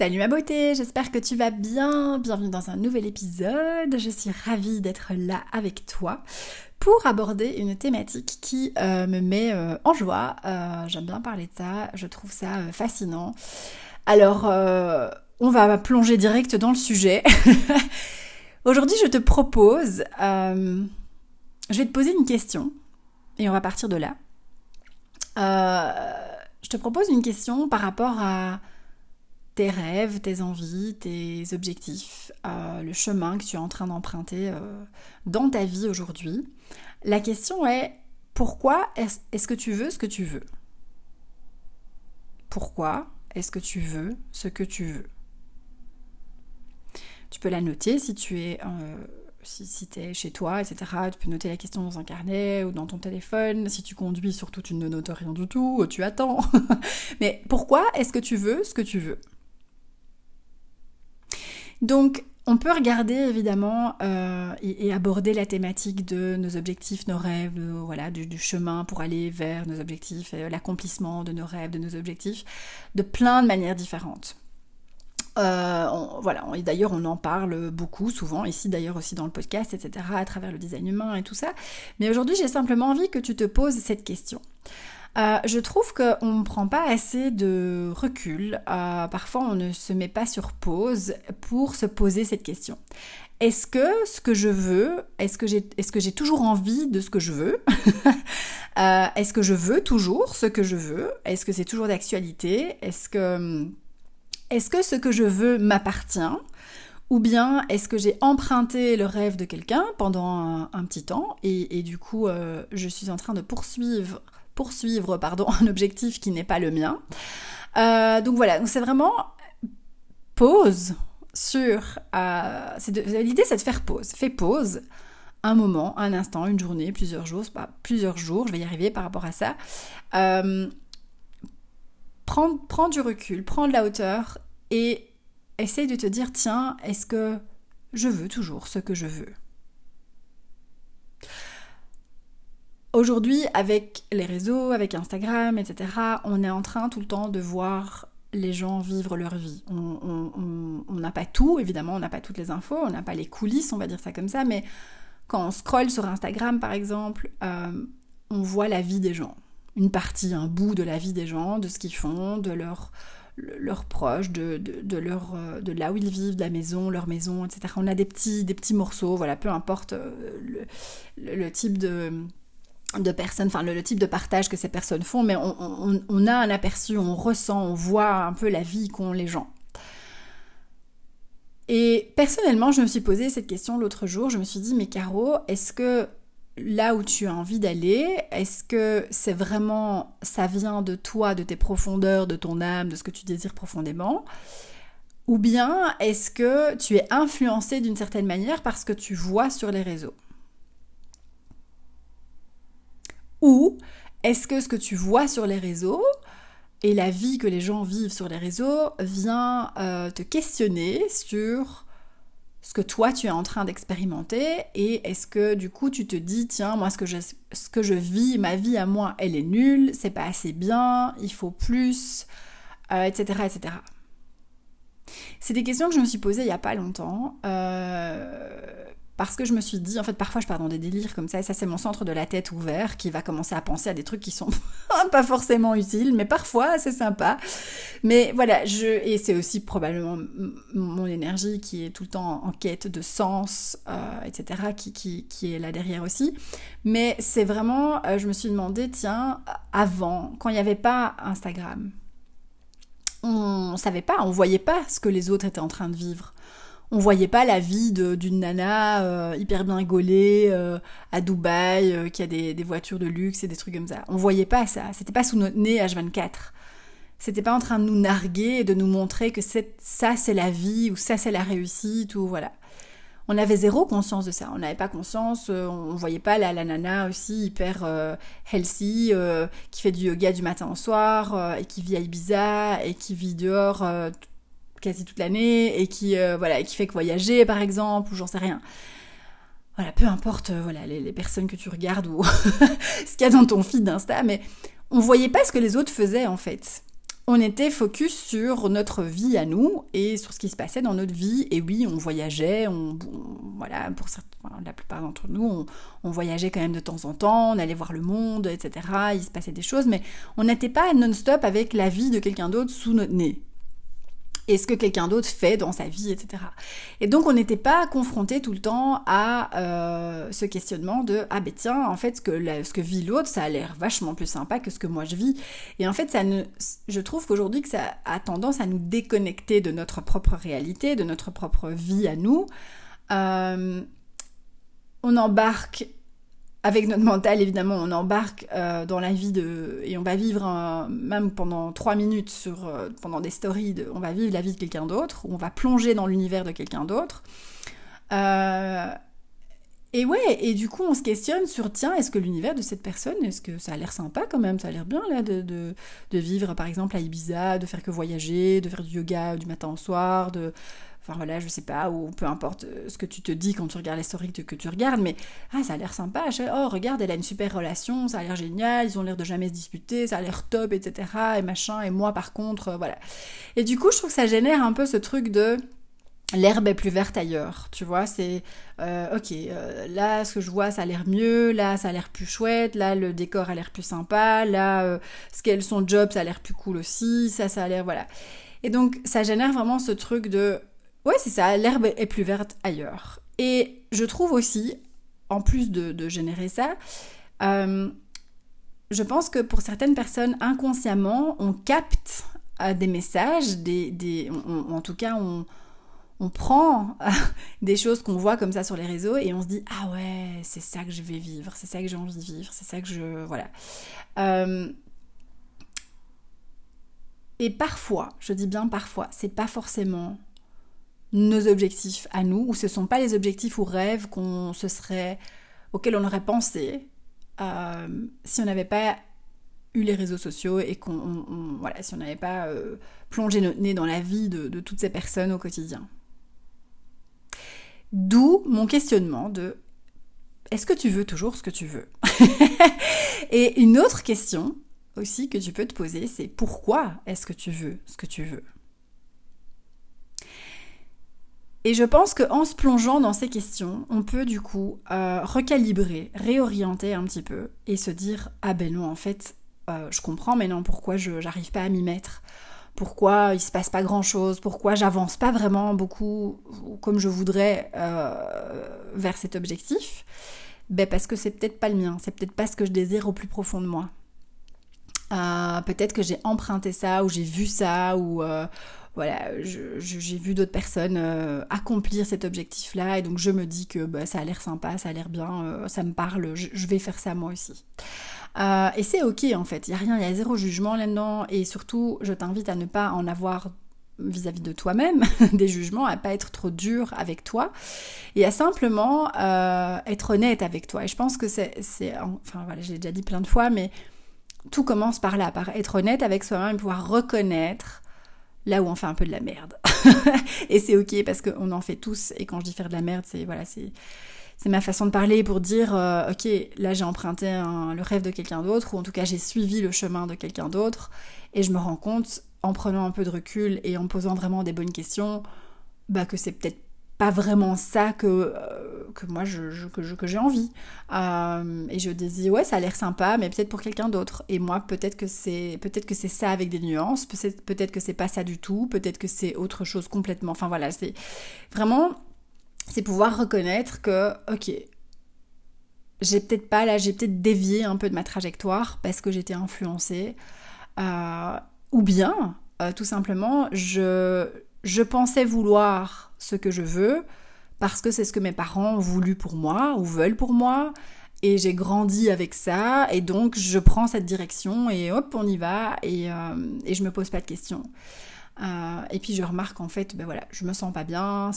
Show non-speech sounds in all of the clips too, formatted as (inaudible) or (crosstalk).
Salut ma beauté, j'espère que tu vas bien. Bienvenue dans un nouvel épisode. Je suis ravie d'être là avec toi pour aborder une thématique qui euh, me met euh, en joie. Euh, j'aime bien parler de ça, je trouve ça fascinant. Alors, on va plonger direct dans le sujet. (laughs) Aujourd'hui, je te propose, je vais te poser une question et on va partir de là. je te propose une question par rapport à tes rêves, tes envies, tes objectifs, euh, le chemin que tu es en train d'emprunter euh, dans ta vie aujourd'hui. La question est pourquoi est-ce que tu veux ce que tu veux? Pourquoi est-ce que tu veux ce que tu veux? Tu peux la noter si tu es euh, si, si tu es chez toi, etc. Tu peux noter la question dans un carnet ou dans ton téléphone. Si tu conduis, surtout, tu ne notes rien du tout, tu attends. (laughs) Mais pourquoi est-ce que tu veux ce que tu veux? Donc, on peut regarder évidemment euh, et, aborder la thématique de nos objectifs, nos rêves, voilà, du, chemin pour aller vers nos objectifs, l'accomplissement de nos rêves, de nos objectifs, de plein de manières différentes. Euh, voilà, et d'ailleurs on en parle beaucoup, souvent, ici d'ailleurs aussi dans le podcast, etc., à travers le design humain et tout ça. Mais aujourd'hui j'ai simplement envie que tu te poses cette question. Euh, je trouve qu'on ne prend pas assez de recul. Euh, parfois, on ne se met pas sur pause pour se poser cette question. Est-ce que ce que je veux, est-ce que j'ai toujours envie de ce que je veux? (laughs) Euh, Est-ce que je veux toujours ce que je veux? Est-ce que c'est toujours d'actualité? Est-ce que, est que ce que je veux m'appartient? Ou bien est-ce que j'ai emprunté le rêve de quelqu'un pendant un, petit temps et, du coup je suis en train de poursuivre poursuivre pardon, (laughs) un objectif qui n'est pas le mien. Euh, donc voilà, donc c'est vraiment pause sur... Euh, L'idée c'est de faire pause. Fais pause un moment, un instant, une journée, plusieurs jours, pas plusieurs jours, je vais y arriver par rapport à ça. Euh, prends, prends du recul, prends de la hauteur et essaye de te dire, tiens, est-ce que je veux toujours ce que je veux? Aujourd'hui, avec les réseaux, avec Instagram, etc., on est en train tout le temps de voir les gens vivre leur vie. On n'a pas tout, évidemment, on n'a pas toutes les infos, on n'a pas les coulisses, on va dire ça comme ça, mais quand on scrolle sur Instagram, par exemple, euh, on voit la vie des gens. Une partie, un bout de la vie des gens, de ce qu'ils font, de leurs proches, euh, de là où ils vivent, de la maison, leur maison, etc. On a des petits, des petits morceaux, voilà, peu importe euh, le type de, de personnes, enfin le, type de partage que ces personnes font, mais on, a un aperçu, on ressent, on voit un peu la vie qu'ont les gens. Et personnellement, je me suis posé cette question l'autre jour, je me suis dit, mais Caro, est-ce que là où tu as envie d'aller, est-ce que c'est vraiment, ça vient de toi, de tes profondeurs, de ton âme, de ce que tu désires profondément? Ou bien est-ce que tu es influencé d'une certaine manière parce que tu vois sur les réseaux? Ou est-ce que ce que tu vois sur les réseaux et la vie que les gens vivent sur les réseaux vient euh, te questionner sur ce que toi tu es en train d'expérimenter et est-ce que du coup tu te dis tiens moi ce que je, ce que je vis ma vie à moi elle est nulle c'est pas assez bien il faut plus etc euh, etc c'est des questions que je me suis posées il y a pas longtemps euh, parce que je me suis dit, en fait, parfois je pars dans des délires comme ça, et ça c'est mon centre de la tête ouvert qui va commencer à penser à des trucs qui sont (laughs) pas forcément utiles, mais parfois c'est sympa. Mais voilà, je et c'est aussi probablement mon énergie qui est tout le temps en quête de sens, euh, etc., qui, qui, qui, est là derrière aussi. Mais c'est vraiment, euh, je me suis demandé, tiens, avant, quand il n'y avait pas Instagram, on savait pas, on voyait pas ce que les autres étaient en train de vivre on voyait pas la vie d'une nana euh, hyper bien gaulée euh, à Dubaï euh, qui a des, voitures de luxe et des trucs comme ça. On voyait pas ça. C'était pas sous notre nez H24. C'était pas en train de nous narguer et de nous montrer que ça c'est la vie ou ça c'est la réussite ou voilà. On avait zéro conscience de ça. On n'avait pas conscience. on voyait pas la, la nana aussi hyper healthy qui fait du yoga du matin au soir et qui vit à Ibiza et qui vit dehors quasi toute l'année et qui euh, voilà qui fait que voyager par exemple ou j'en sais rien voilà peu importe euh, voilà les, personnes que tu regardes ou (laughs) ce qu'il y a dans ton feed d'Insta mais on voyait pas ce que les autres faisaient en fait on était focus sur notre vie à nous et sur ce qui se passait dans notre vie. Et oui, on voyageait, on, voilà, pour la plupart d'entre nous, on, voyageait quand même de temps en temps, on allait voir le monde, etc. Il se passait des choses, mais on n'était pas non-stop avec la vie de quelqu'un d'autre sous notre nez et ce que quelqu'un d'autre fait dans sa vie, etc. Et donc on n'était pas confronté tout le temps à euh, ce questionnement de ah ben tiens en fait ce que ce que vit l'autre ça a l'air vachement plus sympa que ce que moi je vis et en fait ça ne je trouve qu'aujourd'hui que ça a tendance à nous déconnecter de notre propre réalité, de notre propre vie à nous. Euh, on embarque avec notre mental, évidemment, on embarque euh, dans la vie de... Et on va vivre, même pendant trois minutes, sur, euh, pendant des stories, on va vivre la vie de quelqu'un d'autre, on va plonger dans l'univers de quelqu'un d'autre. Euh, et ouais, et du coup, on se questionne sur, tiens, est-ce que l'univers de cette personne, est-ce que ça a l'air sympa quand même Ça a l'air bien, là, de, de, de, vivre, par exemple, à Ibiza, de faire que voyager, de faire du yoga du matin au soir, de enfin voilà, je sais pas, ou peu importe euh, ce que tu te dis quand tu regardes les stories que, tu regardes, mais ah, ça a l'air sympa, oh, regarde, elle a une super relation, ça a l'air génial, ils ont l'air de jamais se disputer, ça a l'air top, etc., et machin, et moi par contre, euh, voilà. Et du coup, je trouve que ça génère un peu ce truc de l'herbe est plus verte ailleurs, tu vois, c'est euh, ok, là ce que je vois ça a l'air mieux, là ça a l'air plus chouette, là le décor a l'air plus sympa, là ce qu'elle son job ça a l'air plus cool aussi, ça ça a l'air voilà. Et donc ça génère vraiment ce truc de Ouais, c'est ça, l'herbe est plus verte ailleurs. Et je trouve aussi, en plus de, générer ça, euh, je pense que pour certaines personnes, inconsciemment, on capte euh, des messages, des, en tout cas, on, prend (laughs) des choses qu'on voit comme ça sur les réseaux et on se dit ah ouais c'est ça que je vais vivre c'est ça que j'ai envie de vivre c'est ça que je voilà euh, et parfois je dis bien parfois c'est pas forcément nos objectifs à nous, ou ce ne sont pas les objectifs ou rêves qu'on se serait, auxquels on aurait pensé euh, si on n'avait pas eu les réseaux sociaux et qu'on voilà, si on n'avait pas euh, plongé notre nez dans la vie de, de toutes ces personnes au quotidien. D'où mon questionnement de est-ce que tu veux toujours ce que tu veux? (laughs) Et une autre question aussi que tu peux te poser, c'est pourquoi est-ce que tu veux ce que tu veux? Et je pense qu'en se plongeant dans ces questions, on peut du coup euh, recalibrer, réorienter un petit peu et se dire ah ben non en fait euh, je comprends mais non pourquoi je n'arrive pas à m'y mettre, pourquoi il se passe pas grand chose, pourquoi j'avance pas vraiment beaucoup comme je voudrais euh, vers cet objectif. Ben parce que c'est peut-être pas le mien, c'est peut-être pas ce que je désire au plus profond de moi. peut-être que j'ai emprunté ça ou j'ai vu ça ou voilà, j'ai vu d'autres personnes euh, accomplir cet objectif-là, et donc je me dis que bah, ça a l'air sympa, ça a l'air bien, euh, ça me parle, je, vais faire ça moi aussi. Euh, et c'est ok en fait, il n'y a rien, il y a zéro jugement là-dedans, et surtout, je t'invite à ne pas en avoir vis-à-vis de toi-même, (laughs) des jugements, à pas être trop dur avec toi, et à simplement être honnête avec toi. Et je pense que c'est, enfin voilà, j'ai déjà dit plein de fois, mais tout commence par là, par être honnête avec soi-même et pouvoir reconnaître là où on fait un peu de la merde. (laughs) et c'est ok parce qu'on en fait tous. Et quand je dis faire de la merde, c'est voilà, c'est c'est ma façon de parler pour dire euh, ok là j'ai emprunté le rêve de quelqu'un d'autre ou en tout cas j'ai suivi le chemin de quelqu'un d'autre et je me rends compte en prenant un peu de recul et en posant vraiment des bonnes questions bah que c'est peut-être pas vraiment ça que, euh, que moi je, que, j'ai envie. Euh, et je dis ouais ça a l'air sympa, mais peut-être pour quelqu'un d'autre. Et moi peut-être que c'est peut-être que c'est ça avec des nuances, peut-être peut-être que c'est pas ça du tout, peut-être que c'est autre chose complètement. Enfin voilà, c'est vraiment c'est pouvoir reconnaître que ok j'ai peut-être pas là, j'ai peut-être dévié un peu de ma trajectoire parce que j'étais influencée, euh, ou bien tout simplement je je pensais vouloir ce que je veux parce que c'est ce que mes parents ont voulu pour moi ou veulent pour moi et j'ai grandi avec ça et donc je prends cette direction et hop on y va et, euh, et je me pose pas de questions. Euh, et puis je remarque en fait, ben voilà, je me sens pas bien,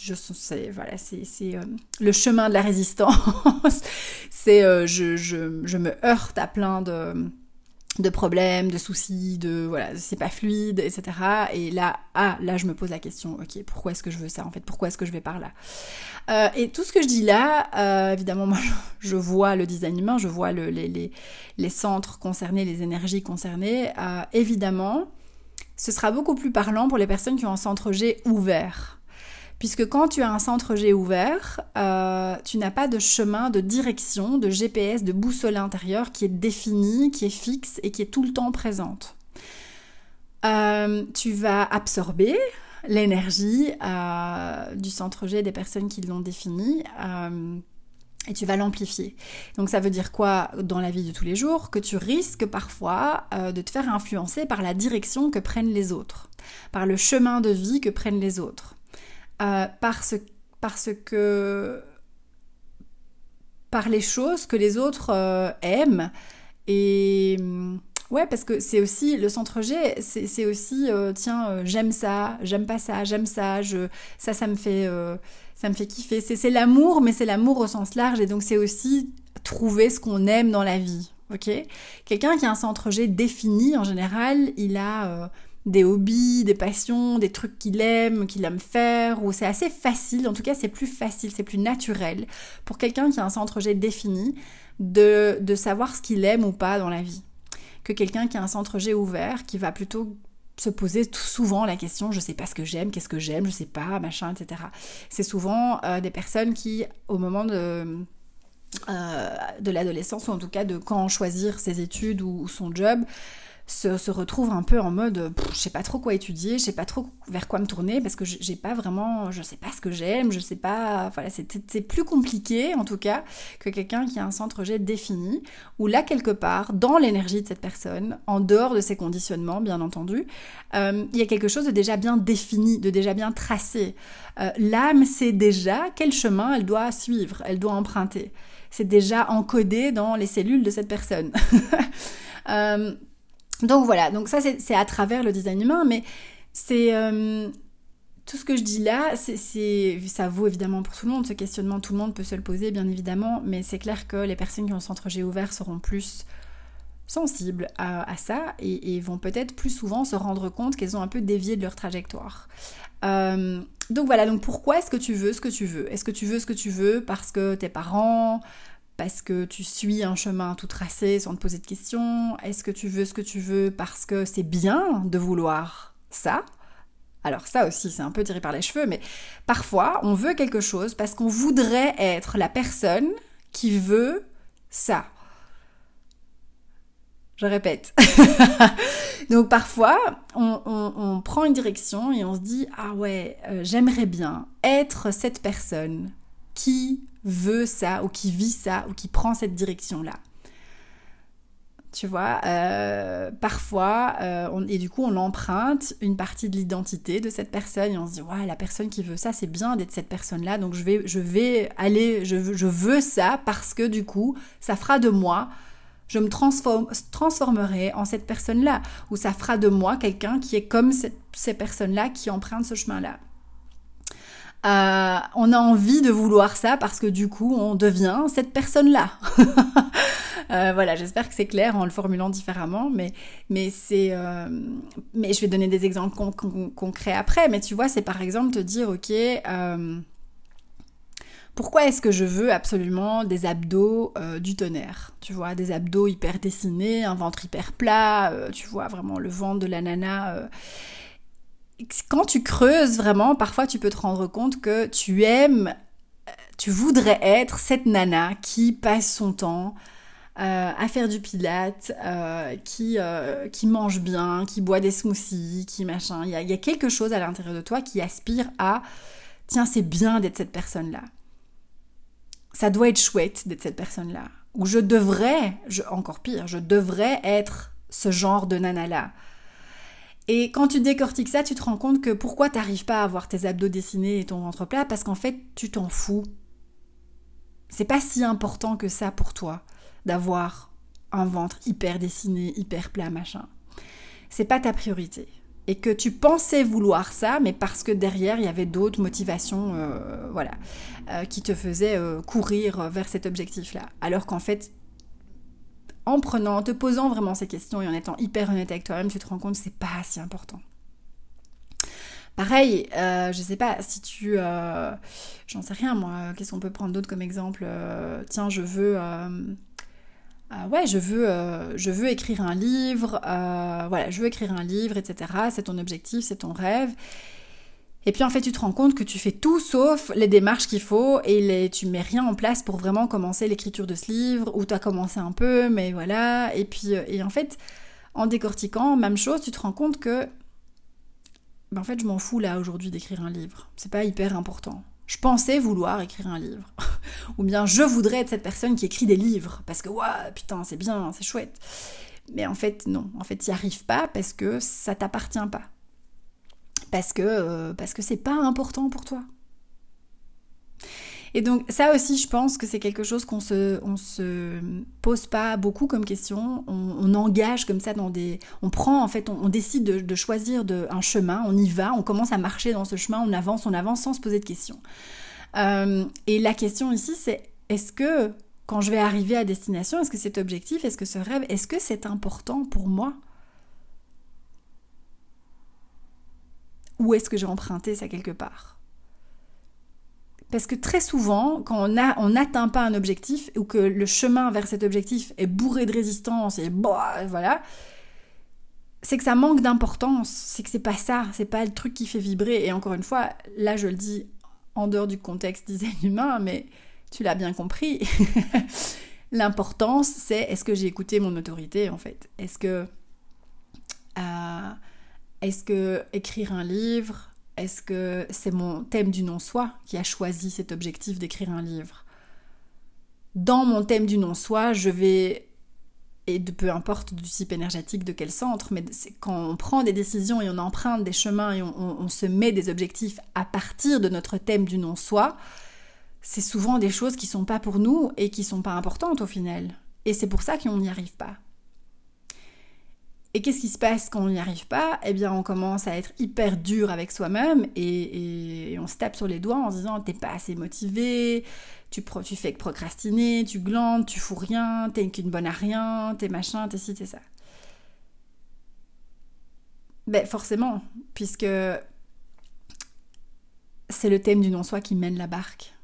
je c'est voilà, euh, le chemin de la résistance, (laughs) c'est je, je, je, me heurte à plein de de problèmes, de soucis, de voilà, c'est pas fluide, etc. Et là, ah, là, je me pose la question, ok, pourquoi est-ce que je veux ça en fait? Pourquoi est-ce que je vais par là? Euh, Et tout ce que je dis là, euh, évidemment, moi, je, vois le design humain, je vois le, les, les, les, centres concernés, les énergies concernées. Euh, évidemment, ce sera beaucoup plus parlant pour les personnes qui ont un centre G ouvert. Puisque quand tu as un centre G ouvert, euh, tu n'as pas de chemin de direction, de GPS, de boussole intérieure qui est définie, qui est fixe et qui est tout le temps présente. Euh, tu vas absorber l'énergie euh, du centre G des personnes qui l'ont défini et tu vas l'amplifier. Donc ça veut dire quoi dans la vie de tous les jours? Que tu risques parfois de te faire influencer par la direction que prennent les autres, par le chemin de vie que prennent les autres. Euh, parce, parce que par les choses que les autres euh, aiment. Et mm, ouais parce que c'est aussi le centre G c'est aussi euh, tiens j'aime ça j'aime pas ça j'aime ça je ça ça me fait ça me fait kiffer. C'est l'amour mais c'est l'amour au sens large. Et donc c'est aussi trouver ce qu'on aime dans la vie ok? Quelqu'un qui a un centre G défini en général il a des hobbies, des passions, des trucs qu'il aime, qu'il aime faire, ou c'est assez facile, en tout cas c'est plus facile, c'est plus naturel pour quelqu'un qui a un centre G défini de, de savoir ce qu'il aime ou pas dans la vie, que quelqu'un qui a un centre G ouvert, qui va plutôt se poser souvent la question je sais pas ce que j'aime, qu'est-ce que j'aime, je sais pas, machin, etc. C'est souvent euh, des personnes qui, au moment de, euh, de l'adolescence, ou en tout cas de quand choisir ses études ou son job, se, retrouve un peu en mode je sais pas trop quoi étudier, je sais pas trop vers quoi me tourner parce que j'ai pas vraiment, je sais pas ce que j'aime, je sais pas, voilà, c'est plus compliqué en tout cas que quelqu'un qui a un centre G défini où là quelque part dans l'énergie de cette personne, en dehors de ses conditionnements bien entendu, euh, il y a quelque chose de déjà bien défini, de déjà bien tracé. Euh, l'âme sait déjà quel chemin elle doit suivre, elle doit emprunter. C'est déjà encodé dans les cellules de cette personne. (laughs) euh, donc voilà, donc ça c'est à travers le design humain, mais c'est euh, tout ce que je dis là, ça vaut évidemment pour tout le monde, ce questionnement, tout le monde peut se le poser bien évidemment, mais c'est clair que les personnes qui ont le centre G ouvert seront plus sensibles à, ça et, vont peut-être plus souvent se rendre compte qu'elles ont un peu dévié de leur trajectoire. Euh, donc voilà, donc pourquoi est-ce que tu veux ce que tu veux? Est-ce que tu veux ce que tu veux parce que tes parents, parce que tu suis un chemin tout tracé sans te poser de questions? Est-ce que tu veux ce que tu veux parce que c'est bien de vouloir ça? Alors ça aussi, c'est un peu tiré par les cheveux, mais parfois on veut quelque chose parce qu'on voudrait être la personne qui veut ça. Je répète. (laughs) Donc parfois, on, prend une direction et on se dit, ah ouais, euh, j'aimerais bien être cette personne qui veut ça ou qui vit ça ou qui prend cette direction-là. Tu vois, euh, parfois, euh, et du coup, on emprunte une partie de l'identité de cette personne et on se dit, ouais, la personne qui veut ça, c'est bien d'être cette personne-là, donc je vais, je vais aller, je veux, je veux ça parce que du coup, ça fera de moi, je me transforme, transformerai en cette personne-là, ou ça fera de moi quelqu'un qui est comme ces personnes-là qui empruntent ce chemin-là. Euh, on a envie de vouloir ça parce que du coup, on devient cette personne-là. (laughs) Euh, voilà, j'espère que c'est clair en le formulant différemment, mais, mais c'est, euh, mais je vais donner des exemples concrets après. Mais tu vois, c'est par exemple te dire, ok, pourquoi est-ce que je veux absolument des abdos du tonnerre? Tu vois, des abdos hyper dessinés, un ventre hyper plat, tu vois, vraiment le ventre de la nana quand tu creuses vraiment, parfois tu peux te rendre compte que tu aimes, tu voudrais être cette nana qui passe son temps euh, à faire du pilate, euh, qui, euh, qui mange bien, qui boit des smoothies, qui machin. Il y a, y a quelque chose à l'intérieur de toi qui aspire à tiens, c'est bien d'être cette personne-là. Ça doit être chouette d'être cette personne-là. Ou je devrais, je, encore pire, je devrais être ce genre de nana-là. Et quand tu décortiques ça, tu te rends compte que pourquoi tu n'arrives pas à avoir tes abdos dessinés et ton ventre plat? Parce qu'en fait, tu t'en fous. C'est pas si important que ça pour toi d'avoir un ventre hyper dessiné, hyper plat, machin. C'est pas ta priorité. Et que tu pensais vouloir ça, mais parce que derrière il y avait d'autres motivations, euh, voilà, euh, qui te faisaient euh, courir vers cet objectif-là. Alors qu'en fait, en prenant, en te posant vraiment ces questions et en étant hyper honnête avec toi-même, tu te rends compte que c'est pas si important. Pareil, euh, je sais pas si tu, euh, j'en sais rien moi. Qu'est-ce qu'on peut prendre d'autre comme exemple euh, Tiens, je veux, ouais, je veux, euh, je veux écrire un livre, euh, voilà, je veux écrire un livre, etc. C'est ton objectif, c'est ton rêve. Et puis en fait, tu te rends compte que tu fais tout sauf les démarches qu'il faut et les, tu mets rien en place pour vraiment commencer l'écriture de ce livre, ou tu as commencé un peu, mais voilà. Et puis, euh, et en fait, en décortiquant, même chose, tu te rends compte que, ben en fait, je m'en fous là aujourd'hui d'écrire un livre. C'est pas hyper important je pensais vouloir écrire un livre. (laughs) Ou bien je voudrais être cette personne qui écrit des livres. Parce que, waouh, putain, c'est bien, c'est chouette. Mais en fait, non. En fait, tu n'y arrives pas parce que ça t'appartient pas. Parce que, euh, parce que c'est pas important pour toi. Et donc ça aussi, je pense que c'est quelque chose qu'on se, on se pose pas beaucoup comme question. On, engage comme ça dans des, on prend en fait, on, décide de, choisir de, un chemin, on y va, on commence à marcher dans ce chemin, on avance, on avance sans se poser de questions. Euh, et la question ici, c'est est-ce que quand je vais arriver à destination, est-ce que cet objectif, est-ce que ce rêve, est-ce que c'est important pour moi? Ou est-ce que j'ai emprunté ça quelque part parce que très souvent, quand on n'atteint pas un objectif ou que le chemin vers cet objectif est bourré de résistance et bah, voilà, c'est que ça manque d'importance. C'est que c'est pas ça, c'est pas le truc qui fait vibrer. Et encore une fois, là je le dis en dehors du contexte design (laughs) humain, mais tu l'as bien compris. (laughs) L'importance, c'est est-ce que j'ai écouté mon autorité en fait? Est-ce que euh, est-ce que écrire un livre, est-ce que c'est mon thème du non-soi qui a choisi cet objectif d'écrire un livre? Dans mon thème du non-soi, je vais, et de peu importe du type énergétique, de quel centre, mais quand on prend des décisions et on emprunte des chemins et on, se met des objectifs à partir de notre thème du non-soi, c'est souvent des choses qui sont pas pour nous et qui sont pas importantes au final. Et c'est pour ça qu'on n'y arrive pas. Et qu'est-ce qui se passe quand on n'y arrive pas? Eh bien, on commence à être hyper dur avec soi-même et, on se tape sur les doigts en se disant t'es pas assez motivé, tu, fais que procrastiner, tu glandes, tu fous rien, t'es qu'une bonne à rien, t'es machin, t'es ci, t'es ça. Ben forcément, puisque c'est le thème du non-soi qui mène la barque.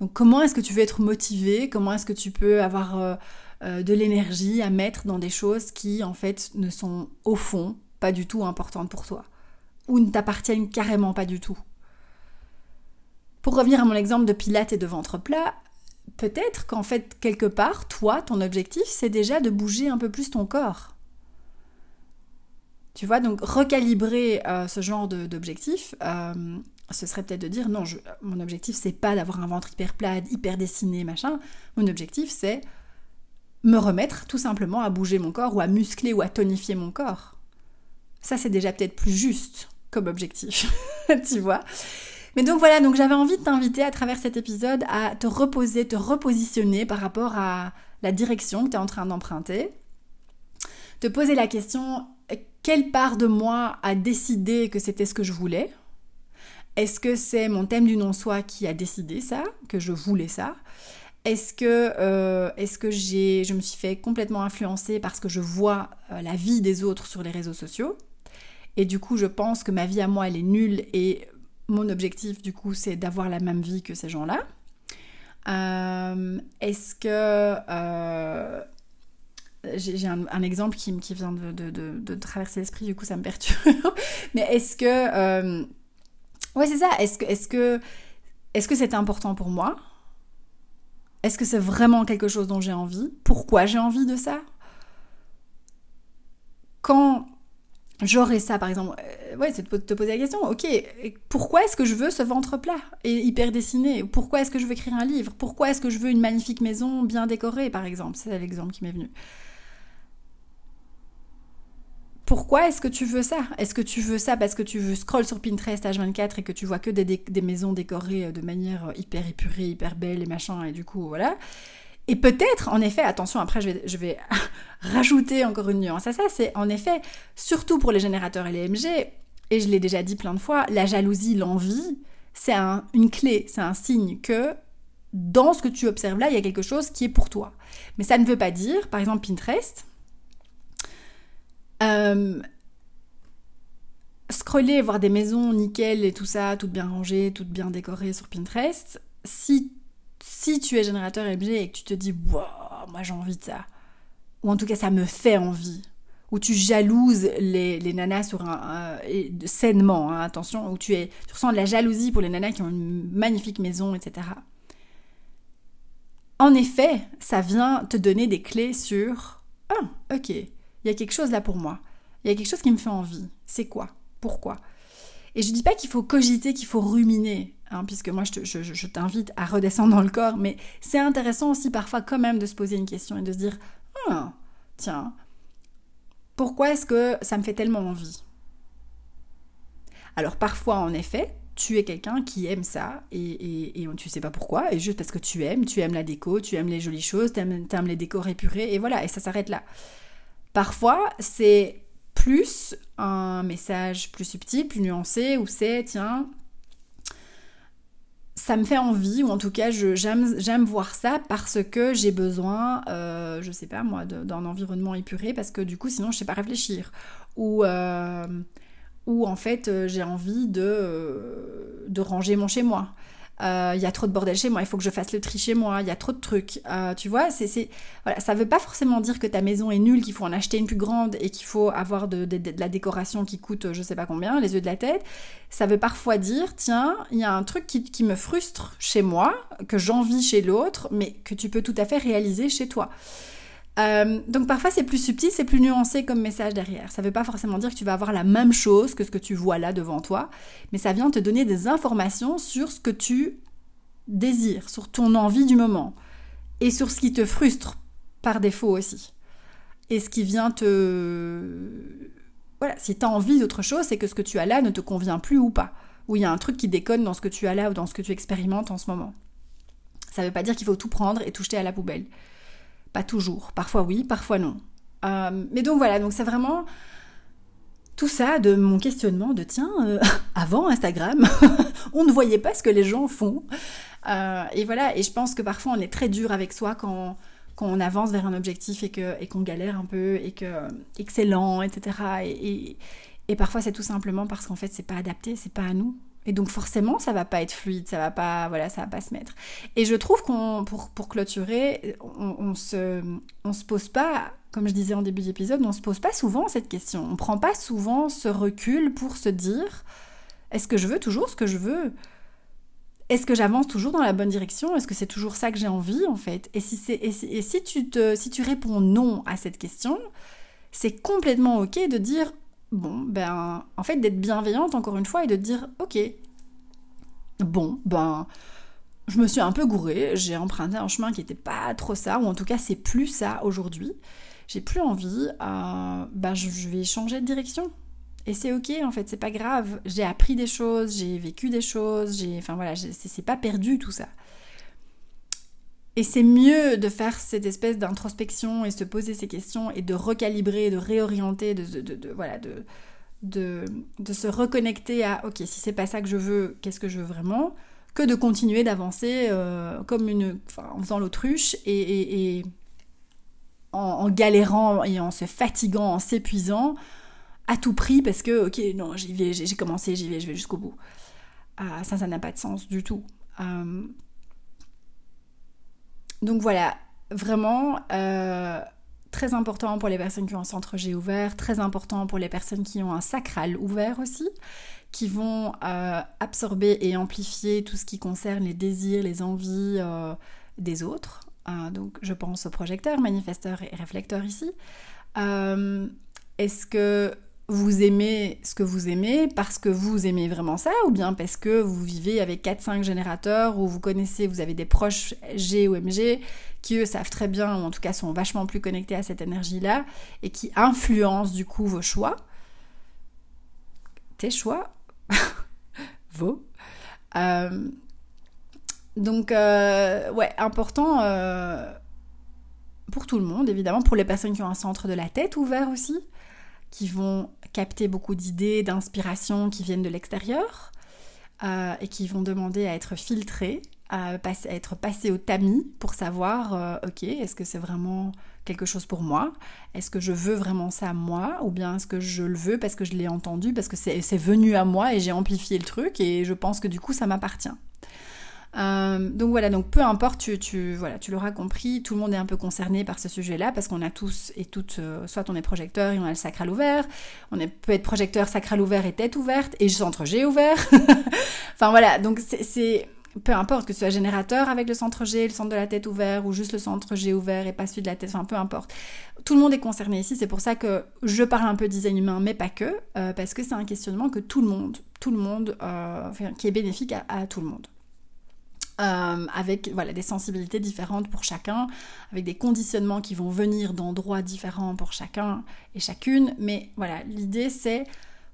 Donc comment est-ce que tu veux être motivé? Comment est-ce que tu peux avoir euh, euh, de l'énergie à mettre dans des choses qui en fait ne sont au fond pas du tout importantes pour toi ou ne t'appartiennent carrément pas du tout. Pour revenir à mon exemple de pilates et de ventre plat, peut-être qu'en fait quelque part, toi, ton objectif, c'est déjà de bouger un peu plus ton corps. Tu vois, donc recalibrer euh, ce genre d'objectif, euh, ce serait peut-être de dire non, mon objectif c'est pas d'avoir un ventre hyper plat, hyper dessiné, machin. Mon objectif c'est me remettre tout simplement à bouger mon corps ou à muscler ou à tonifier mon corps. Ça, c'est déjà peut-être plus juste comme objectif, (laughs) tu vois. Mais donc voilà, donc j'avais envie de t'inviter à travers cet épisode à te reposer, te repositionner par rapport à la direction que tu es en train d'emprunter. Te poser la question, quelle part de moi a décidé que c'était ce que je voulais? Est-ce que c'est mon thème du non-soi qui a décidé ça, que je voulais ça? Est-ce que, euh, est-ce que j'ai, je me suis fait complètement influencer parce que je vois euh, la vie des autres sur les réseaux sociaux? Et du coup je pense que ma vie à moi elle est nulle et mon objectif du coup c'est d'avoir la même vie que ces gens-là. Euh, Est-ce que j'ai un, exemple qui, qui vient de, traverser l'esprit, du coup ça me perturbe. (laughs) Mais est-ce que... ouais c'est ça, est-ce que c'est important pour moi? Est-ce que c'est vraiment quelque chose dont j'ai envie? Pourquoi j'ai envie de ça? Quand j'aurai ça, par exemple, euh, ouais, c'est de te poser la question, ok, pourquoi est-ce que je veux ce ventre plat et hyper dessiné? Pourquoi est-ce que je veux écrire un livre? Pourquoi est-ce que je veux une magnifique maison bien décorée, par exemple? C'est l'exemple qui m'est venu pourquoi est-ce que tu veux ça? Est-ce que tu veux ça parce que tu veux scroll sur Pinterest H24 et que tu vois que des, maisons décorées euh, de manière euh, hyper épurée, hyper belle et machin, et du coup, voilà. Et peut-être, en effet, attention, après je vais, je vais (laughs) rajouter encore une nuance à ça, c'est en effet, surtout pour les générateurs et les MG, et je l'ai déjà dit plein de fois, la jalousie, l'envie, c'est une clé, c'est un signe que dans ce que tu observes là, il y a quelque chose qui est pour toi. Mais ça ne veut pas dire, par exemple, Pinterest, euh, scroller, voir des maisons nickel et tout ça, toutes bien rangées, toutes bien décorées sur Pinterest. Si, si tu es générateur MG et que tu te dis, wow, moi j'ai envie de ça. Ou en tout cas, ça me fait envie. Ou tu jalouses les, les nanas sur un, sainement, hein, attention, où tu, es, tu ressens de la jalousie pour les nanas qui ont une magnifique maison, etc. En effet, ça vient te donner des clés sur Ah, ok, il y a quelque chose là pour moi. Il y a quelque chose qui me fait envie. C'est quoi? Pourquoi? Et je dis pas qu'il faut cogiter, qu'il faut ruminer. Hein, puisque moi je, t'invite à redescendre dans le corps, mais c'est intéressant aussi parfois quand même de se poser une question et de se dire, ah, tiens, pourquoi est-ce que ça me fait tellement envie? Alors parfois en effet, tu es quelqu'un qui aime ça et, et, et, tu sais pas pourquoi, et juste parce que tu aimes, tu aimes la déco, tu aimes les jolies choses, tu aimes, les décors épurés, et voilà, et ça s'arrête là. Parfois, c'est plus un message plus subtil, plus nuancé, où c'est, tiens, ça me fait envie, ou en tout cas j'aime voir ça parce que j'ai besoin, euh, je sais pas moi, d'un environnement épuré, parce que du coup sinon je sais pas réfléchir. Ou, euh, ou en fait euh, j'ai envie de, de ranger mon chez moi il euh, y a trop de bordel chez moi, il faut que je fasse le tri chez moi, il y a trop de trucs. Euh, tu vois, c'est, voilà, ça veut pas forcément dire que ta maison est nulle, qu'il faut en acheter une plus grande et qu'il faut avoir de, la décoration qui coûte je sais pas combien, les yeux de la tête. Ça veut parfois dire, tiens, il y a un truc qui, qui me frustre chez moi, que j'envie chez l'autre, mais que tu peux tout à fait réaliser chez toi. Euh, donc parfois c'est plus subtil, c'est plus nuancé comme message derrière. Ça ne veut pas forcément dire que tu vas avoir la même chose que ce que tu vois là devant toi, mais ça vient te donner des informations sur ce que tu désires, sur ton envie du moment, et sur ce qui te frustre par défaut aussi. Et ce qui vient te... Voilà, si tu as envie d'autre chose, c'est que ce que tu as là ne te convient plus ou pas. Ou il y a un truc qui déconne dans ce que tu as là ou dans ce que tu expérimentes en ce moment. Ça ne veut pas dire qu'il faut tout prendre et tout jeter à la poubelle. Pas toujours. Parfois oui, parfois non. Euh, mais donc voilà, donc c'est vraiment tout ça de mon questionnement de tiens, euh, (laughs) avant Instagram, (laughs) on ne voyait pas ce que les gens font. Euh, et voilà, et je pense que parfois on est très dur avec soi quand, quand on avance vers un objectif et qu'on et qu'on galère un peu et que, excellent, etc. Et, et parfois c'est tout simplement parce qu'en fait c'est pas adapté, c'est pas à nous. Et donc forcément, ça va pas être fluide, ça va pas, voilà, ça va pas se mettre. Et je trouve qu'on, pour, pour clôturer, on, on, se, on se pose pas, comme je disais en début d'épisode, on se pose pas souvent cette question. On prend pas souvent ce recul pour se dire, est-ce que je veux toujours ce que je veux? Est-ce que j'avance toujours dans la bonne direction? Est-ce que c'est toujours ça que j'ai envie en fait? Et si c'est, et si, tu te, si tu réponds non à cette question, c'est complètement ok de dire bon, ben, en fait, d'être bienveillante encore une fois et de dire, ok, bon, ben, je me suis un peu gourée, j'ai emprunté un chemin qui n'était pas trop ça, ou en tout cas, c'est plus ça aujourd'hui. J'ai plus envie, euh, ben, je, vais changer de direction. Et c'est ok, en fait, c'est pas grave. J'ai appris des choses, j'ai vécu des choses, j'ai, enfin voilà, c'est pas perdu tout ça. Et c'est mieux de faire cette espèce d'introspection et se poser ces questions et de recalibrer, de réorienter, de, voilà, de, de, se reconnecter à ok, si c'est pas ça que je veux, qu'est-ce que je veux vraiment, que de continuer d'avancer euh, comme une, en faisant l'autruche et, en, galérant et en se fatiguant, en s'épuisant à tout prix parce que ok, non, j'y vais, j'ai commencé, j'y vais, je vais jusqu'au bout. Ah, ça, ça n'a pas de sens du tout. Euh, donc voilà, vraiment euh, très important pour les personnes qui ont un centre G ouvert, très important pour les personnes qui ont un sacral ouvert aussi, qui vont euh, absorber et amplifier tout ce qui concerne les désirs, les envies euh, des autres. donc je pense aux projecteurs, manifesteurs et réflecteurs ici. Est-ce que vous aimez ce que vous aimez parce que vous aimez vraiment ça ou bien parce que vous vivez avec 4-5 générateurs ou vous connaissez, vous avez des proches G ou MG qui eux savent très bien ou en tout cas sont vachement plus connectés à cette énergie-là et qui influencent du coup vos choix. Tes choix, (laughs) vos. Euh, donc euh, ouais, important euh, pour tout le monde évidemment, pour les personnes qui ont un centre de la tête ouvert aussi qui vont capter beaucoup d'idées, d'inspiration qui viennent de l'extérieur euh, et qui vont demander à être filtrées, à, être passées au tamis pour savoir, euh, ok, est-ce que c'est vraiment quelque chose pour moi? Est-ce que je veux vraiment ça moi? Ou bien est-ce que je le veux parce que je l'ai entendu, parce que c'est venu à moi et j'ai amplifié le truc et je pense que du coup ça m'appartient? Euh, donc voilà, donc peu importe, tu, tu, voilà, tu l'auras compris, tout le monde est un peu concerné par ce sujet-là parce qu'on a tous et toutes, euh, soit on est projecteur et on a le sacral ouvert, on peut être projecteur, sacral ouvert et tête ouverte et centre G ouvert. (laughs) enfin voilà, donc c'est peu importe que ce soit générateur avec le centre G, le centre de la tête ouvert ou juste le centre G ouvert et pas celui de la tête, enfin peu importe. Tout le monde est concerné ici, c'est pour ça que je parle un peu design humain, mais pas que, euh, parce que c'est un questionnement que tout le monde, tout le monde, euh, qui est bénéfique à, tout le monde. Euh, avec voilà, des sensibilités différentes pour chacun, avec des conditionnements qui vont venir d'endroits différents pour chacun et chacune, mais voilà, l'idée c'est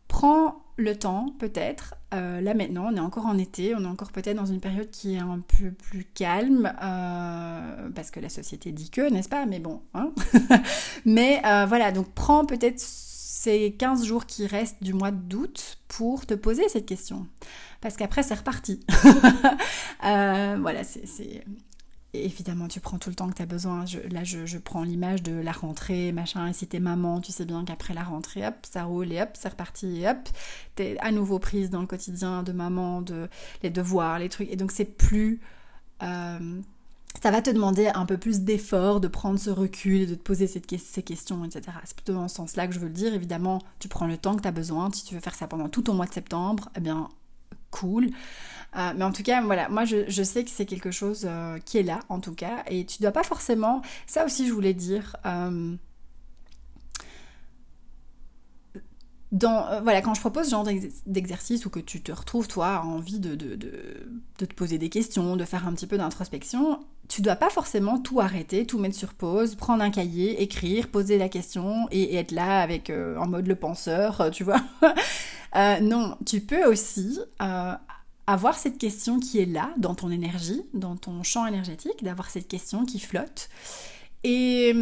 prends le temps, peut-être. Euh, là maintenant, on est encore en été, on est encore peut-être dans une période qui est un peu plus calme, euh, parce que la société dit que, n'est-ce pas? Mais bon, hein (laughs) Mais voilà, donc prends peut-être ces 15 jours qui restent du mois d'août pour te poser cette question. Parce qu'après, c'est reparti. (laughs) voilà, c'est évidemment, tu prends tout le temps que tu as besoin. là, je, prends l'image de la rentrée, machin. Et si t'es maman, tu sais bien qu'après la rentrée, hop, ça roule et hop, c'est reparti et hop, t'es à nouveau prise dans le quotidien de maman, de les devoirs, les trucs. Et donc, c'est plus. Euh, ça va te demander un peu plus d'effort de prendre ce recul de te poser ces questions, etc. C'est plutôt dans ce sens-là que je veux le dire. Évidemment, tu prends le temps que tu as besoin. Si tu veux faire ça pendant tout ton mois de septembre, eh bien, cool. Euh, mais en tout cas, voilà, moi je, sais que c'est quelque chose euh, qui est là, en tout cas, et tu dois pas forcément. Ça aussi, je voulais dire. Euh, dans, voilà, quand je propose ce genre d'exercice ou que tu te retrouves, toi, envie de, de, te poser des questions, de faire un petit peu d'introspection, tu dois pas forcément tout arrêter, tout mettre sur pause, prendre un cahier, écrire, poser la question et, être là avec en mode le penseur, tu vois. (laughs) non, tu peux aussi avoir cette question qui est là dans ton énergie, dans ton champ énergétique, d'avoir cette question qui flotte et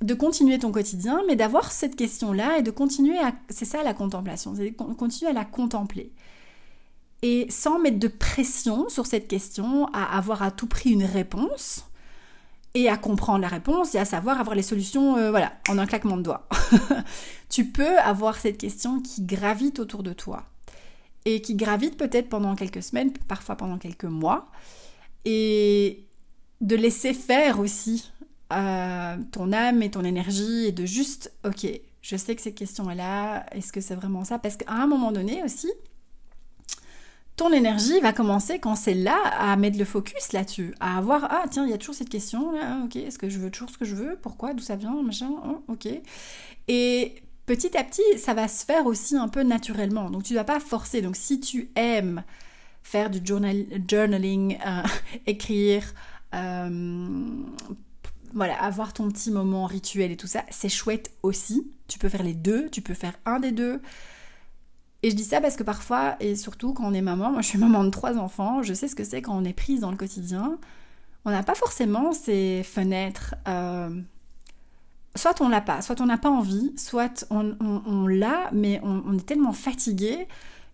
de continuer ton quotidien, mais d'avoir cette question-là et de continuer à... C'est ça la contemplation, c'est continuer à la contempler. Et sans mettre de pression sur cette question, à avoir à tout prix une réponse, et à comprendre la réponse et à savoir avoir les solutions, euh, voilà, en un claquement de doigts. (laughs) tu peux avoir cette question qui gravite autour de toi et qui gravite peut-être pendant quelques semaines, parfois pendant quelques mois, et de laisser faire aussi ton âme et ton énergie et de juste, ok, je sais que ces questions là, est-ce que c'est vraiment ça? Parce qu'à un moment donné aussi, ton énergie va commencer quand c'est là à mettre le focus là-dessus, à avoir ah tiens il y a toujours cette question là, ok est-ce que je veux toujours ce que je veux, pourquoi, d'où ça vient, machin, oh, ok. Et petit à petit, ça va se faire aussi un peu naturellement. Donc tu ne dois pas forcer. Donc si tu aimes faire du journaling, euh, (laughs) écrire, euh, voilà, avoir ton petit moment rituel et tout ça, c'est chouette aussi. Tu peux faire les deux, tu peux faire un des deux. Et je dis ça parce que parfois, et surtout quand on est maman, moi je suis maman de trois enfants, je sais ce que c'est quand on est prise dans le quotidien. On n'a pas forcément ces fenêtres. Euh, soit on l'a pas, soit on n'a pas envie, soit on, l'a, mais on, est tellement fatigué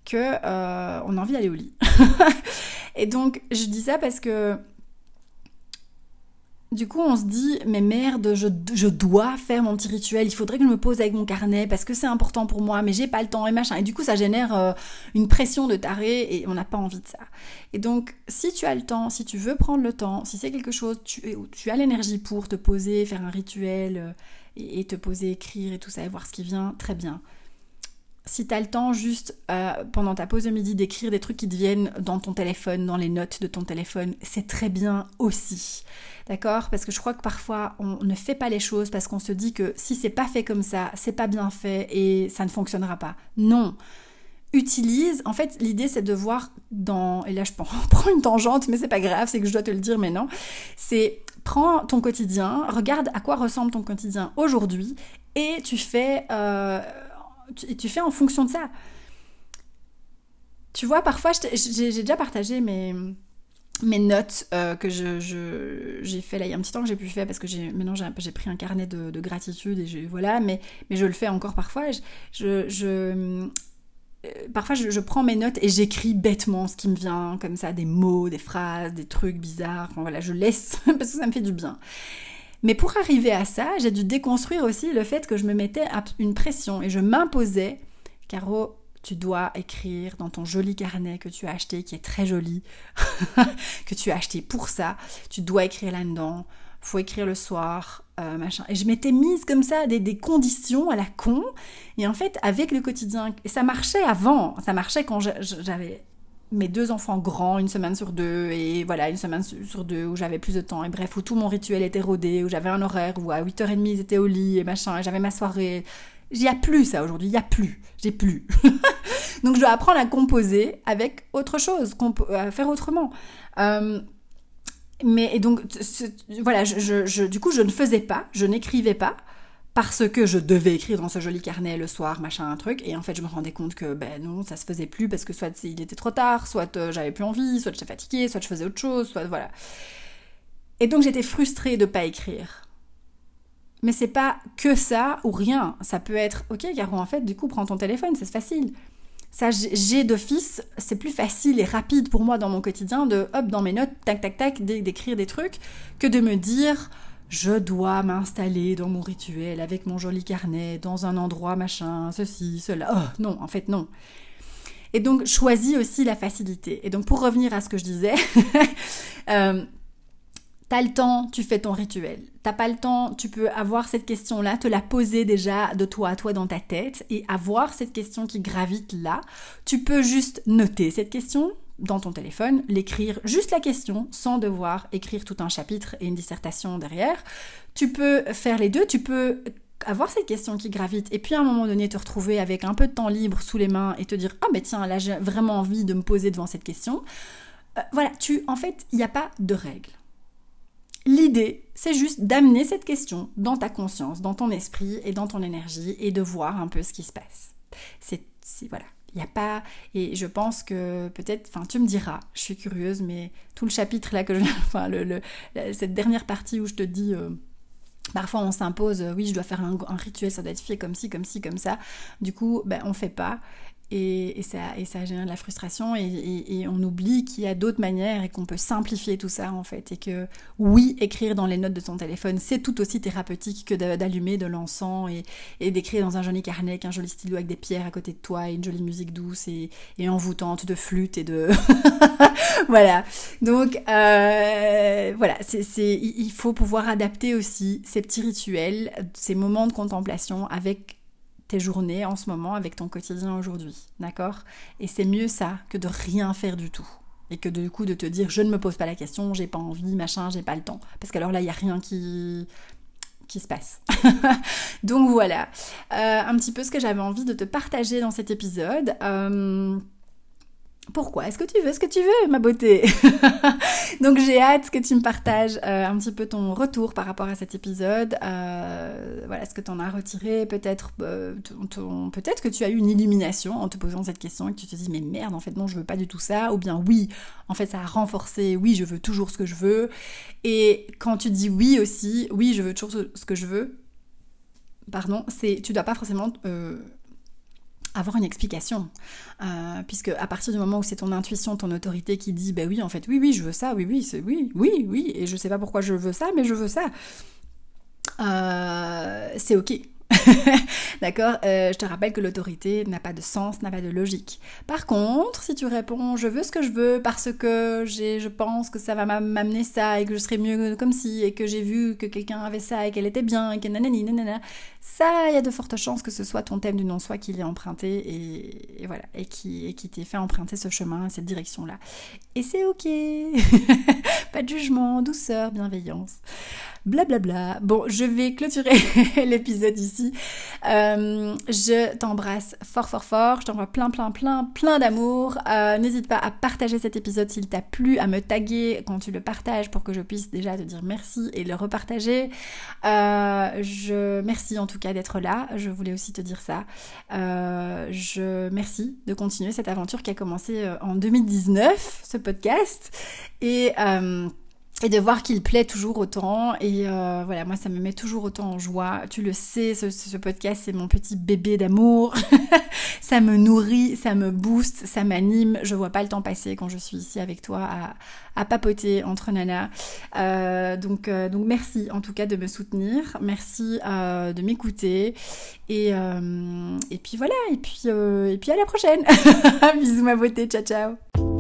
que euh, on a envie d'aller au lit. (laughs) et donc je dis ça parce que du coup, on se dit, mais merde, je, dois faire mon petit rituel, il faudrait que je me pose avec mon carnet parce que c'est important pour moi, mais j'ai pas le temps et machin. Et du coup, ça génère euh, une pression de taré et on n'a pas envie de ça. Et donc, si tu as le temps, si tu veux prendre le temps, si c'est quelque chose, tu, tu as l'énergie pour te poser, faire un rituel euh, et, te poser, écrire et tout ça et voir ce qui vient, très bien si tu as le temps juste euh, pendant ta pause de midi d'écrire des trucs qui te viennent dans ton téléphone, dans les notes de ton téléphone, c'est très bien aussi. D'accord? Parce que je crois que parfois on ne fait pas les choses parce qu'on se dit que si c'est pas fait comme ça, c'est pas bien fait et ça ne fonctionnera pas. Non. Utilise, en fait, l'idée c'est de voir dans, et là je (laughs) prends une tangente, mais c'est pas grave, c'est que je dois te le dire maintenant, c'est prends ton quotidien, regarde à quoi ressemble ton quotidien aujourd'hui et tu fais euh, tu, tu fais en fonction de ça. Tu vois, parfois, j'ai déjà partagé mes, mes notes euh, que j'ai je, fait là il y a un petit temps que j'ai pu faire parce que maintenant j'ai pris un carnet de, gratitude et voilà mais, mais je le fais encore parfois je, je euh, parfois je, prends mes notes et j'écris bêtement ce qui me vient comme ça des mots des phrases des trucs bizarres voilà je laisse (laughs) parce que ça me fait du bien mais pour arriver à ça, j'ai dû déconstruire aussi le fait que je me mettais une pression et je m'imposais, Caro, tu dois écrire dans ton joli carnet que tu as acheté, qui est très joli, (laughs) que tu as acheté pour ça, tu dois écrire là-dedans, faut écrire le soir, euh, machin. Et je m'étais mise comme ça des, des, conditions à la con, et en fait, avec le quotidien, et ça marchait avant, ça marchait quand j'avais mes deux enfants grands, une semaine sur deux, et voilà, une semaine sur deux où j'avais plus de temps, et bref, où tout mon rituel était rodé, où j'avais un horaire, où à 8h30 ils étaient au lit, et machin, et j'avais ma soirée, n'y a plus ça aujourd'hui, il a plus, j'ai plus. (laughs) Donc je dois apprendre à composer avec autre chose, à faire autrement. Euh, mais et donc voilà, du coup je ne faisais pas, je n'écrivais pas parce que je devais écrire dans ce joli carnet le soir, machin, un truc, et en fait je me rendais compte que ben non, ça se faisait plus parce que soit il était trop tard, soit euh, j'avais plus envie, soit j'étais fatiguée, soit je faisais autre chose, soit voilà. Et donc j'étais frustrée de pas écrire. Mais c'est pas que ça ou rien. Ça peut être, ok, Caro, en fait, du coup, prends ton téléphone, c'est facile. Ça, j'ai d'office, c'est plus facile et rapide pour moi dans mon quotidien de, hop, dans mes notes, tac, tac, tac, d'écrire des trucs, que de me dire, je dois m'installer dans mon rituel avec mon joli carnet, dans un endroit, machin, ceci, cela. Oh, non, en fait, non. Et donc, choisis aussi la facilité. Et donc, pour revenir à ce que je disais, (laughs) euh, T'as le temps, tu fais ton rituel. T'as pas le temps, tu peux avoir cette question-là, te la poser déjà de toi à toi dans ta tête et avoir cette question qui gravite là. Tu peux juste noter cette question dans ton téléphone, l'écrire juste la question sans devoir écrire tout un chapitre et une dissertation derrière. Tu peux faire les deux, tu peux avoir cette question qui gravite et puis à un moment donné te retrouver avec un peu de temps libre sous les mains et te dire ah mais tiens là j'ai vraiment envie de me poser devant cette question. Euh, voilà, tu en fait il n'y a pas de règle. L'idée, c'est juste d'amener cette question dans ta conscience, dans ton esprit et dans ton énergie et de voir un peu ce qui se passe. C'est voilà, il n'y a pas et je pense que peut-être enfin tu me diras, je suis curieuse mais tout le chapitre là que je (laughs) enfin le, cette dernière partie où je te dis euh, Parfois on s'impose, euh, oui je dois faire un, rituel, ça doit être fait comme ci, comme ci, comme ça. Du coup, ben, on fait pas et, ça, génère de la frustration et, on oublie qu'il y a d'autres manières et qu'on peut simplifier tout ça en fait. Et que oui écrire dans les notes de ton téléphone c'est tout aussi thérapeutique que d'allumer de, l'encens et, d'écrire dans un joli carnet avec un joli stylo avec des pierres à côté de toi et une jolie musique douce et, envoûtante de flûte et de (laughs) voilà. Donc euh, voilà il faut pouvoir adapter aussi ces petits rituels ces moments de contemplation avec tes journées en ce moment avec ton quotidien aujourd'hui, d'accord? Et c'est mieux ça que de rien faire du tout. Et que du coup de te dire je ne me pose pas la question, j'ai pas envie, machin, j'ai pas le temps. Parce qu'alors là, il n'y a rien qui, qui se passe. (laughs) Donc voilà, euh, un petit peu ce que j'avais envie de te partager dans cet épisode. Euh, pourquoi? Est-ce que tu veux ce que tu veux, ma beauté? (laughs) Donc j'ai hâte que tu me partages euh, un petit peu ton retour par rapport à cet épisode. Euh, voilà, ce que tu en as retiré Peut-être euh, peut-être que tu as eu une illumination en te posant cette question et que tu te dis mais merde, en fait non, je veux pas du tout ça. Ou bien oui, en fait ça a renforcé, oui, je veux toujours ce que je veux. Et quand tu dis oui aussi, oui, je veux toujours ce que je veux, pardon, c'est tu dois pas forcément avoir une explication. Euh, puisque à partir du moment où c'est ton intuition, ton autorité qui dit, ben oui, en fait, oui, oui, je veux ça, oui, oui, oui, oui, oui, et je sais pas pourquoi je veux ça, mais je veux ça. Euh, c'est ok. (laughs) D'accord euh, Je te rappelle que l'autorité n'a pas de sens, n'a pas de logique. Par contre, si tu réponds je veux ce que je veux parce que j'ai, je pense que ça va m'amener ça et que je serai mieux comme si et que j'ai vu que quelqu'un avait ça et qu'elle était bien et que nanani nanana, ça, il y a de fortes chances que ce soit ton thème du non-soi qui l'ait emprunté et, voilà, et qui, et qui t'ait fait emprunter ce chemin, cette direction-là. Et c'est ok (laughs) Pas de jugement, douceur, bienveillance blablabla. Bon, je vais clôturer (laughs) l'épisode ici. Euh, je t'embrasse fort, fort, fort. Je t'envoie plein, plein, plein, plein d'amour. Euh, n'hésite pas à partager cet épisode s'il t'a plu, à me taguer quand tu le partages pour que je puisse déjà te dire merci et le repartager. Euh, je merci en tout cas d'être là. Je voulais aussi te dire ça. je merci de continuer cette aventure qui a commencé en 2019, ce podcast. Et et de voir qu'il plaît toujours autant. Et euh, voilà, moi, ça me met toujours autant en joie. Tu le sais, ce, podcast, c'est mon petit bébé d'amour. (laughs) ça me nourrit, ça me booste, ça m'anime. Je vois pas le temps passer quand je suis ici avec toi à, papoter entre nanas. Euh, donc, euh, donc, merci en tout cas de me soutenir. Merci de m'écouter. Et, et puis voilà, et puis, et puis à la prochaine. (laughs) Bisous ma beauté, ciao ciao.